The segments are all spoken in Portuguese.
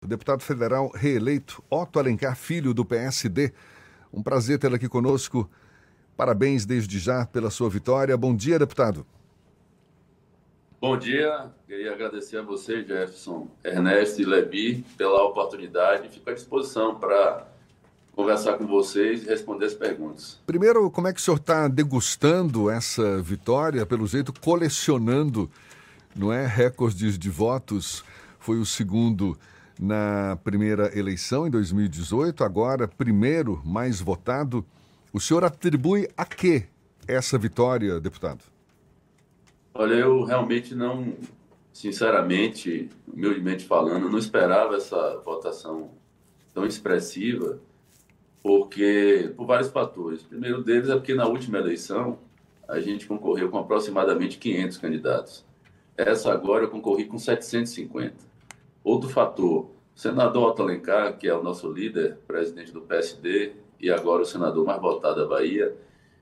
O deputado federal reeleito Otto Alencar Filho, do PSD. Um prazer tê-lo aqui conosco. Parabéns desde já pela sua vitória. Bom dia, deputado. Bom dia. Queria agradecer a você, Jefferson, Ernesto e Lebi, pela oportunidade. Fico à disposição para conversar com vocês e responder as perguntas. Primeiro, como é que o senhor está degustando essa vitória? Pelo jeito, colecionando, não é? Recordes de votos. Foi o segundo na primeira eleição, em 2018, agora primeiro mais votado. O senhor atribui a que essa vitória, deputado? Olha, eu realmente não, sinceramente, humildemente falando, não esperava essa votação tão expressiva, porque por vários fatores. O primeiro deles é porque na última eleição a gente concorreu com aproximadamente 500 candidatos. Essa agora eu concorri com 750. Outro fator, o senador Otto Alencar, que é o nosso líder, presidente do PSD, e agora o senador mais votado da Bahia,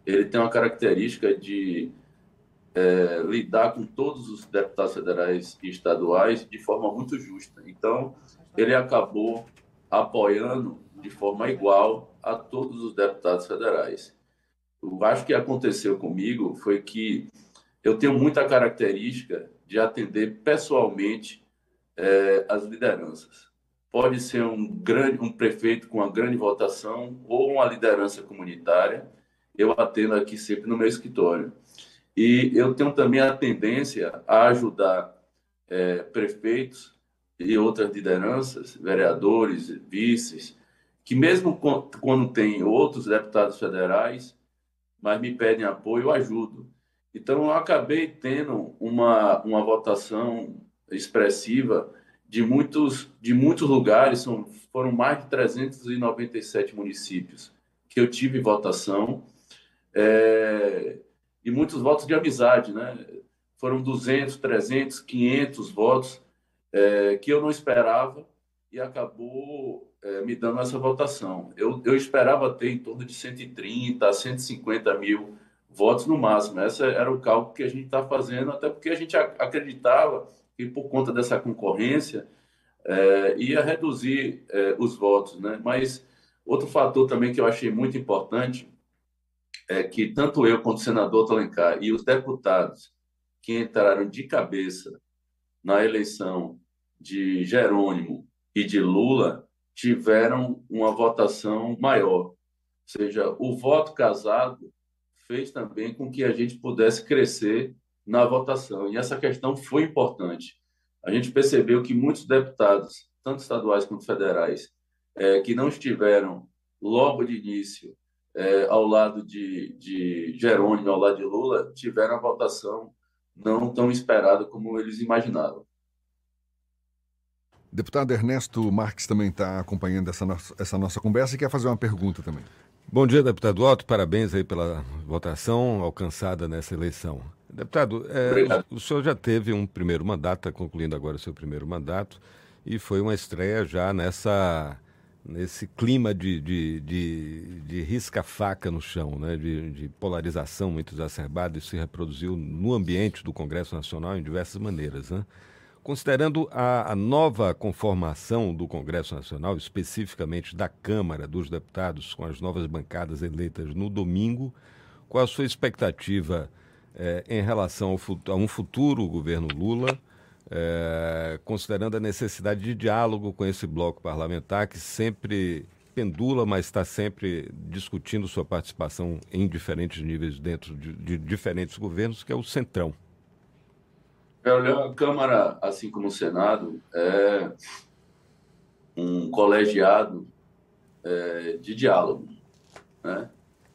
ele tem uma característica de é, lidar com todos os deputados federais e estaduais de forma muito justa. Então, ele acabou apoiando de forma igual a todos os deputados federais. Eu acho que aconteceu comigo foi que eu tenho muita característica de atender pessoalmente é, as lideranças. Pode ser um grande um prefeito com uma grande votação ou uma liderança comunitária. Eu atendo aqui sempre no meu escritório. E eu tenho também a tendência a ajudar é, prefeitos e outras lideranças, vereadores, vices, que mesmo quando tem outros deputados federais, mas me pedem apoio, eu ajudo. Então, eu acabei tendo uma, uma votação expressiva de muitos, de muitos lugares, são, foram mais de 397 municípios que eu tive votação, é, e muitos votos de amizade, né? Foram 200, 300, 500 votos é, que eu não esperava e acabou é, me dando essa votação. Eu, eu esperava ter em torno de 130, 150 mil votos no máximo. Esse era o cálculo que a gente está fazendo, até porque a gente acreditava que por conta dessa concorrência é, ia reduzir é, os votos, né? Mas outro fator também que eu achei muito importante é que tanto eu quanto o senador Talencar e os deputados que entraram de cabeça na eleição de Jerônimo e de Lula tiveram uma votação maior. Ou seja, o voto casado fez também com que a gente pudesse crescer na votação. E essa questão foi importante. A gente percebeu que muitos deputados, tanto estaduais quanto federais, é, que não estiveram logo de início é, ao lado de, de Jerônimo, ao lado de Lula, tiveram a votação não tão esperada como eles imaginavam. Deputado Ernesto Marques também está acompanhando essa nossa, essa nossa conversa e quer fazer uma pergunta também. Bom dia, deputado Otto. Parabéns aí pela votação alcançada nessa eleição. Deputado, é, o senhor já teve um primeiro mandato, está concluindo agora o seu primeiro mandato, e foi uma estreia já nessa nesse clima de, de, de, de risca-faca no chão, né? de, de polarização muito exacerbada, isso se reproduziu no ambiente do Congresso Nacional em diversas maneiras. Né? Considerando a, a, nova conformação do Congresso Nacional, especificamente da Câmara dos Deputados, com as novas bancadas eleitas no domingo, qual a sua expectativa eh, em relação ao, a um futuro governo Lula? é, considerando a necessidade de diálogo com esse bloco parlamentar que sempre pendula, mas está sempre discutindo sua participação em diferentes níveis dentro de, de diferentes governos, que é o Centrão. A Câmara, assim como o Senado, é um colegiado é, de diálogo. Né?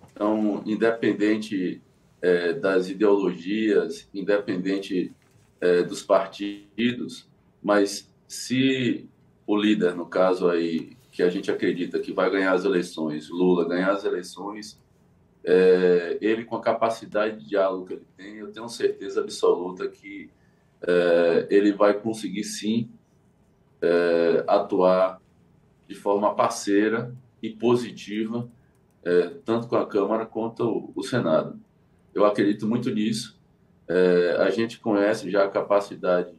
Então, independente é, das ideologias, independente é, dos partidos, mas se o líder, no caso aí, que a gente acredita que vai ganhar as eleições, Lula ganhar as eleições, é, ele com a capacidade de diálogo que ele tem, eu tenho certeza absoluta que é, ele vai conseguir sim é, atuar de forma parceira e positiva, é, tanto com a Câmara quanto o, o Senado. Eu acredito muito nisso é, a gente conhece já a capacidade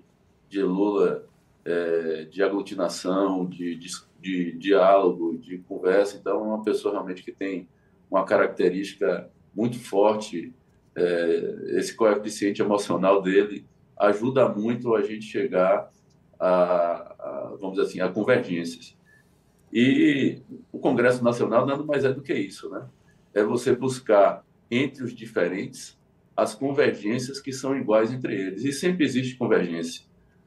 de Lula é, de aglutinação, de, de, de, diálogo, de conversa. Então, é uma pessoa realmente que tem uma característica muito forte. É, esse coeficiente emocional dele ajuda muito a gente chegar a, a, vamos dizer assim, a convergências. E o Congresso Nacional nada mais é do que isso, né? É você buscar entre os diferentes as convergências que são iguais entre eles. E sempre existe convergência.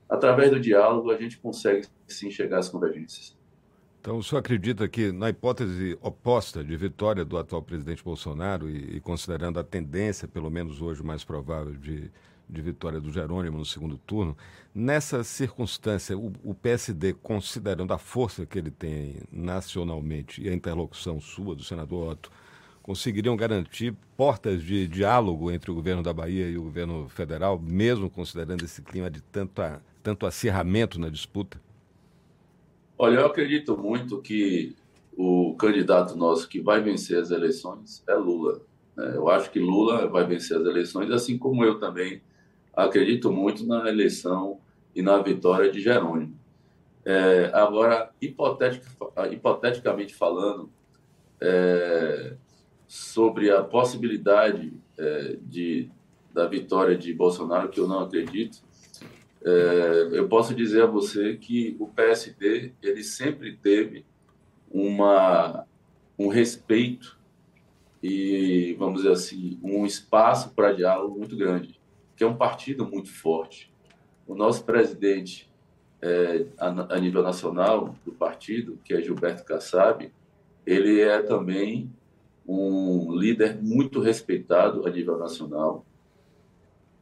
Através do diálogo, a gente consegue sim chegar às convergências. Então, o senhor acredita que, na hipótese oposta de vitória do atual presidente Bolsonaro, e, e considerando a tendência, pelo menos hoje, mais provável de, de vitória do Jerônimo no segundo turno, nessa circunstância, o, o, PSD, considerando a força que ele tem nacionalmente e a interlocução sua, do senador Otto, conseguiriam garantir portas de diálogo entre o governo da Bahia e o governo federal, mesmo considerando esse clima de tanto, a, tanto acirramento na disputa? Olha, eu acredito muito que o candidato nosso que vai vencer as eleições é Lula. Né? Eu acho que Lula vai vencer as eleições, assim como eu também acredito muito na eleição e na vitória de Jerônimo. É, agora, hipotetic, hipoteticamente falando, é, sobre a possibilidade é, de, da vitória de Bolsonaro, que eu não acredito, é, eu posso dizer a você que o PSD ele sempre teve uma, um respeito e, vamos dizer assim, um espaço para diálogo muito grande, que é um partido muito forte. O nosso presidente é, a, a nível nacional do partido, que é Gilberto Kassab, ele é também um líder muito respeitado a nível nacional.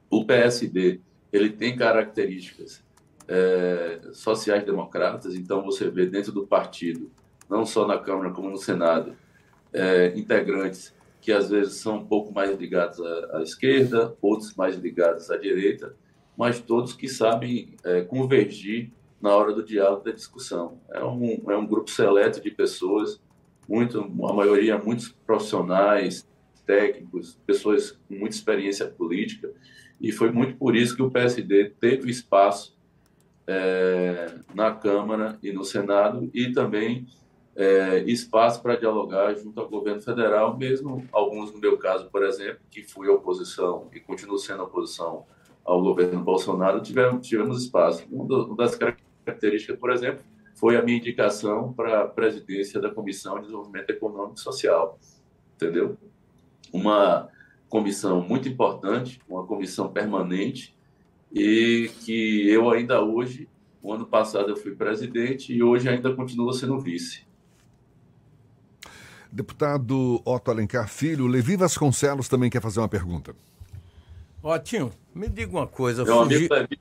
O PSD ele tem características é, sociais-democratas, então você vê dentro do partido, não só na Câmara como no Senado, é, integrantes que às vezes são um pouco mais ligados à, à, esquerda, outros mais ligados à direita, mas todos que sabem é, convergir na hora do diálogo da discussão. É um, é um grupo seleto de pessoas muito, a maioria muitos profissionais, técnicos, pessoas com muita experiência política, e foi muito por isso que o PSD teve espaço é, na Câmara e no Senado e também é, espaço para dialogar junto ao governo federal, mesmo alguns, no meu caso, por exemplo, que fui oposição e continuo sendo oposição ao governo Bolsonaro, tivemos, tivemos espaço. Uma das características, por exemplo, foi a minha indicação para a presidência da Comissão de Desenvolvimento Econômico e Social, entendeu? Uma comissão muito importante, uma comissão permanente e que eu ainda hoje, o ano passado eu fui presidente e hoje ainda continuo sendo vice. Deputado Otto Alencar Filho, Levi Vasconcelos também quer fazer uma pergunta. Otinho, me diga uma coisa. Meu fugi... amigo Levi,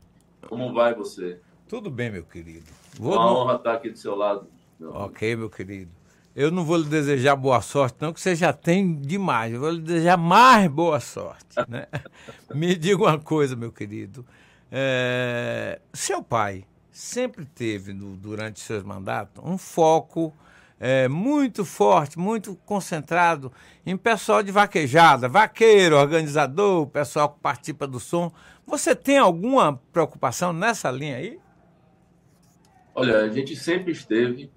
como vai você? Tudo bem, meu querido. Vou Uma honra estar aqui do seu lado. Meu ok, meu querido. Eu não vou lhe desejar boa sorte, não, que você já tem demais. Eu vou lhe desejar mais boa sorte. Né? Me diga uma coisa, meu querido. É... Seu pai sempre teve, no, durante seus mandatos, um foco é, muito forte, muito concentrado em pessoal de vaquejada, vaqueiro, organizador, pessoal que participa do som. Você tem alguma preocupação nessa linha aí? Olha, a gente sempre esteve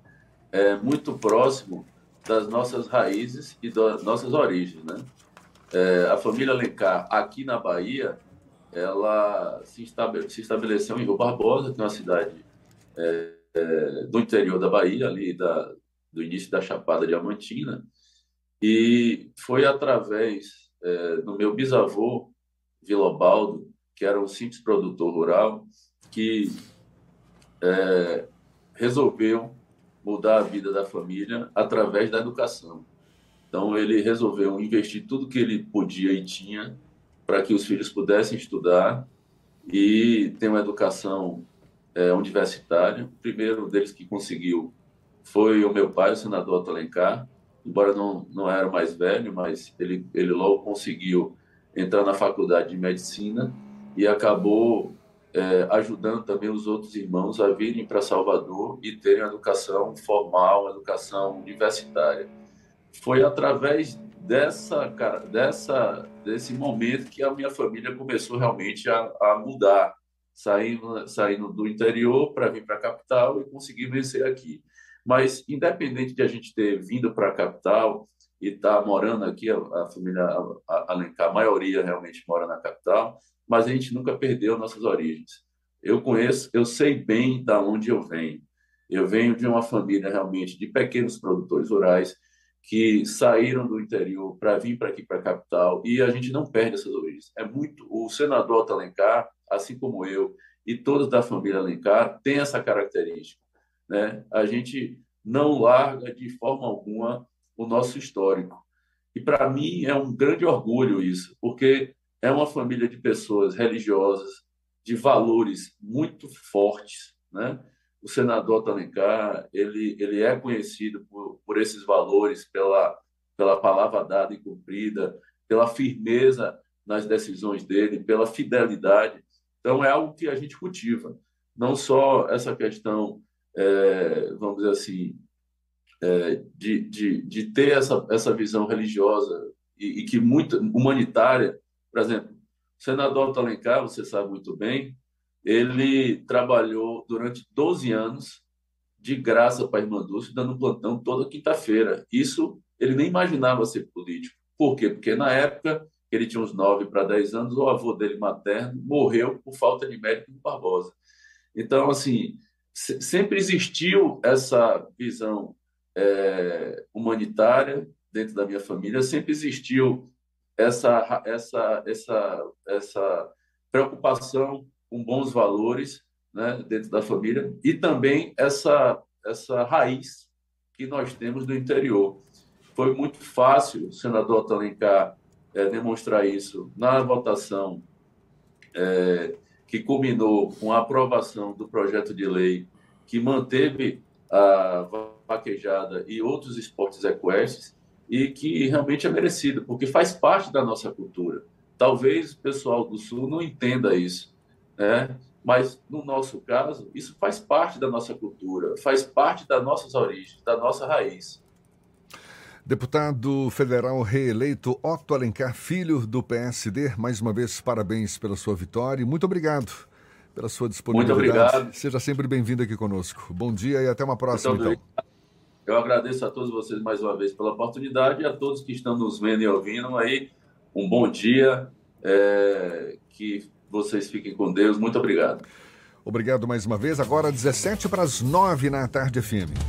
é, muito próximo das nossas raízes e das nossas origens, né? É, a família Alencar, aqui na Bahia, ela se, estabele, se estabeleceu em Rio Barbosa, que é uma cidade é, é, do interior da Bahia, ali da, do início da Chapada Diamantina, e foi através é, do meu bisavô, Vilobaldo, que era um simples produtor rural, que é, resolveu mudar a vida da família através da educação. Então, ele resolveu investir tudo que ele podia e tinha para que os filhos pudessem estudar e ter uma educação é, universitária. O primeiro deles que conseguiu foi o meu pai, o senador Otto embora não, não era mais velho, mas ele, ele logo conseguiu entrar na faculdade de medicina e acabou é, ajudando também os outros irmãos a virem para Salvador e terem educação formal, educação universitária. Foi através dessa, dessa, desse momento que a minha família começou realmente a, a mudar. saindo, saindo do interior para vir para a capital e conseguir vencer aqui. Mas, independente de a gente ter vindo para a capital e estar tá morando aqui, a, a família Alencar, a maioria realmente mora na capital, mas a gente nunca perdeu nossas origens. Eu conheço, eu sei bem da onde eu venho. Eu venho de uma família realmente de pequenos produtores rurais que saíram do interior para vir para aqui para a capital e a gente não perde essas origens. É muito o senador Alencar, assim como eu e todos da família Alencar, tem essa característica, né? A gente não larga de forma alguma o nosso histórico. E para mim é um grande orgulho isso, porque é uma família de pessoas religiosas, de valores muito fortes, né? o senador Talencar, ele, ele é conhecido por, por esses valores, pela, pela palavra dada e cumprida, pela firmeza nas decisões dele, pela fidelidade. Então, é algo que a gente cultiva. Não só essa questão, é, vamos dizer assim, é, de, de, de ter essa, essa visão religiosa e, e que muito humanitária. Por exemplo, o senador Talencar, você sabe muito bem, ele trabalhou durante 12 anos de graça para a Irmã Dulce, dando plantão toda quinta-feira. Isso ele nem imaginava ser político. Por quê? Porque na época, ele tinha uns 9 para 10 anos, o avô dele materno morreu por falta de médico em Barbosa. Então, assim, sempre existiu essa visão é, humanitária dentro da minha família, sempre existiu essa, essa, essa, essa preocupação com bons valores né, dentro da família e também essa, essa raiz que nós temos do interior. Foi muito fácil, senador Talencar, é, demonstrar isso na votação é, que culminou com a aprovação do projeto de lei que manteve a vaquejada e outros esportes equestres e que realmente é merecido, porque faz parte da nossa cultura. Talvez o pessoal do Sul não entenda isso, né? Mas, no nosso caso, isso faz parte da nossa cultura, faz parte das nossas origens, da nossa raiz. Deputado federal reeleito Otto Alencar Filho, do PSD, mais uma vez, parabéns pela sua vitória e muito obrigado pela sua disponibilidade. Muito obrigado. Seja sempre bem-vindo aqui conosco. Bom dia e até uma próxima, então. Eu agradeço a todos vocês mais uma vez pela oportunidade e a todos que estão nos vendo e ouvindo aí. Um bom dia. É, que vocês fiquem com Deus. Muito obrigado. Obrigado mais uma vez. Agora 17 para as 9 na tarde, FM.